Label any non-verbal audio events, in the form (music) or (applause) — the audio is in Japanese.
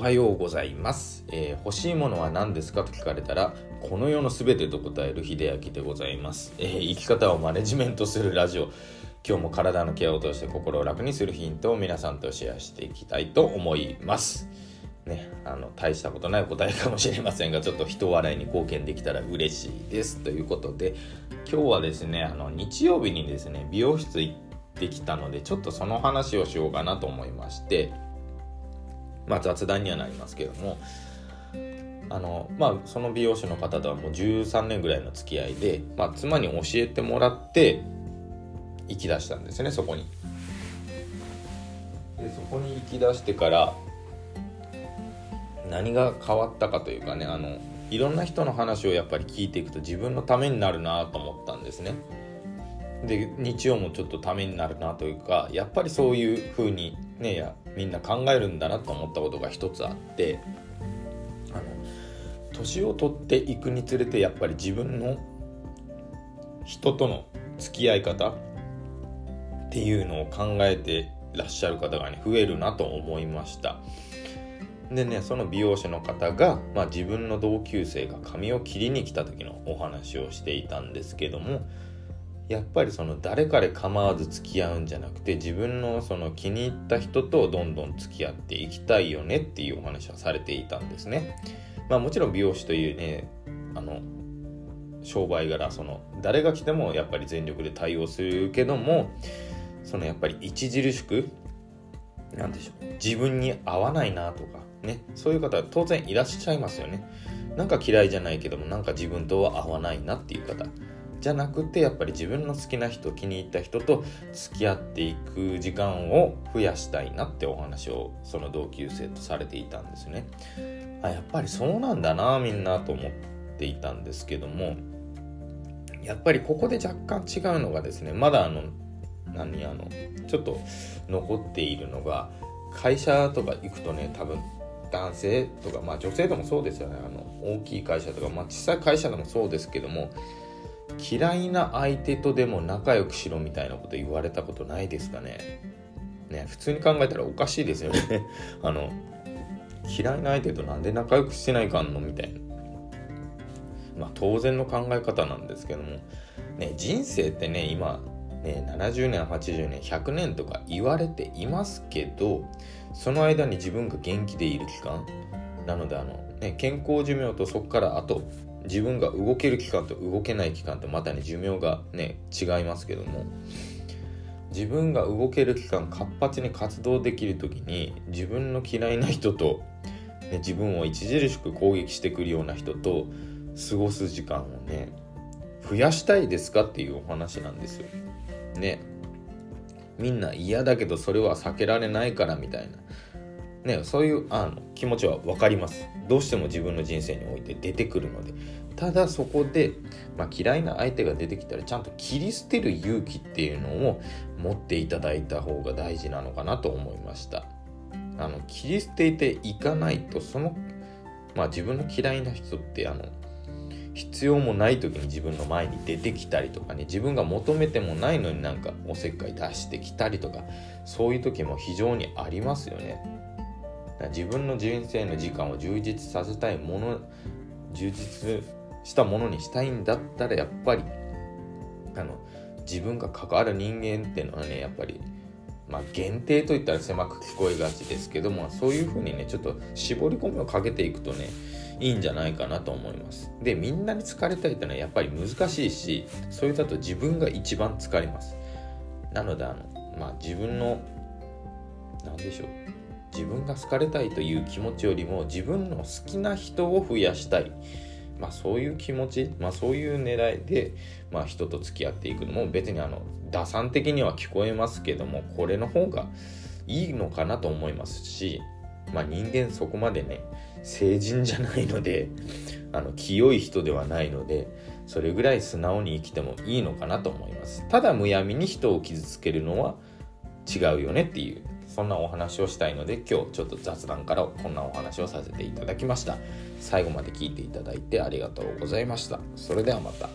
はようございます、えー欲しいものは何ですかと聞かれたらこの世のすべてと答える秀明でございます、えー生き方をマネジメントするラジオ。今日も体のケアを通して心を楽にするヒントを皆さんとシェアしていきたいと思います。ね、あの大したことない答えかもしれませんがちょっと人笑いに貢献できたら嬉しいです。ということで今日はですねあの日曜日にですね美容室行ってきたのでちょっとその話をしようかなと思いましてまあ雑談にはなりますけどもあのまあその美容師の方とはもう13年ぐらいの付き合いで、まあ、妻に教えてもらって行き出したんですねそこに。でそこに行き出してから何が変わったかというかねあのいろんな人の話をやっぱり聞いていくと自分のためになるなと思ったんですね。で日曜もちょっとためになるなというかやっぱりそういう風にねやみんな考えるんだなと思ったことが一つあってあの年を取っていくにつれてやっぱり自分の人との付き合い方っていうのを考えてらっしゃる方がね増えるなと思いました。でねその美容師の方が、まあ、自分の同級生が髪を切りに来た時のお話をしていたんですけどもやっぱりその誰彼構わず付き合うんじゃなくて自分のその気に入った人とどんどん付き合っていきたいよねっていうお話はされていたんですね。まあもちろん美容師というねあの商売柄その誰が来てもやっぱり全力で対応するけどもそのやっぱり著しくなんでしょう自分に合わないなとかねそういう方は当然いらっしゃいますよねなんか嫌いじゃないけどもなんか自分とは合わないなっていう方じゃなくてやっぱり自分の好きな人気に入った人と付き合っていく時間を増やしたいなってお話をその同級生とされていたんですね。あやっぱりそうなんだなみんなと思っていたんですけどもやっぱりここで若干違うのがですねまだあの何あのちょっと残っているのが会社とか行くとね多分男性とかまあ女性でもそうですよね。あの大きい会社とか、まあ、小さい会社でもそうですけども嫌いな相手とでも仲良くしろみたいなこと言われたことないですかね？ね普通に考えたらおかしいですよ。ね (laughs) あの嫌いな相手となんで仲良くしてないかんのみたいな。まあ当然の考え方なんですけども。ね人生ってね今ね、70年80年100年とか言われていますけどその間に自分が元気でいる期間。なのであの、ね、健康寿命とそこからあと自分が動ける期間と動けない期間とまたね寿命がね違いますけども。自分が動ける期間活発に活動できる時に自分の嫌いな人と、ね、自分を著しく攻撃してくるような人と過ごす時間をね増やしたいですかっていうお話なんですよ。ね。みんな嫌だけどそれは避けられないからみたいな。ねそういうあの気持ちは分かります。どうしても自分の人生において出てくるので。ただそこで、まあ、嫌いな相手が出てきたらちゃんと切り捨てる勇気っていうのを持っていただいた方が大事なのかなと思いました。あの切り捨てていかないとそのまあ自分の嫌いな人ってあの必要もない時に自分の前に出てきたりとかね自分が求めてもないのになんかおせっかい出してきたりとかそういう時も非常にありますよね。自分の人生の時間を充実させたいもの充実したものにしたいんだったらやっぱりあの自分が関わる人間っていうのはねやっぱりまあ限定といったら狭く聞こえがちですけどもそういうふうにねちょっと絞り込みをかけていくとねいいんじゃないかなと思います。で、みんなに好かれたいってのはやっぱり難しいし、それだと自分が一番疲れます。なので、あの、まあ自分の、なんでしょう。自分が好かれたいという気持ちよりも自分の好きな人を増やしたい。まあそういう気持ち、まあそういう狙いで、まあ人と付き合っていくのも別にあの、打算的には聞こえますけども、これの方がいいのかなと思いますし、まあ人間そこまでね、成人じゃないので (laughs) あの清い人ではないのでそれぐらい素直に生きてもいいのかなと思いますただむやみに人を傷つけるのは違うよねっていうそんなお話をしたいので今日ちょっと雑談からこんなお話をさせていただきました。最後まで聞いていただいてありがとうございました。それではまた。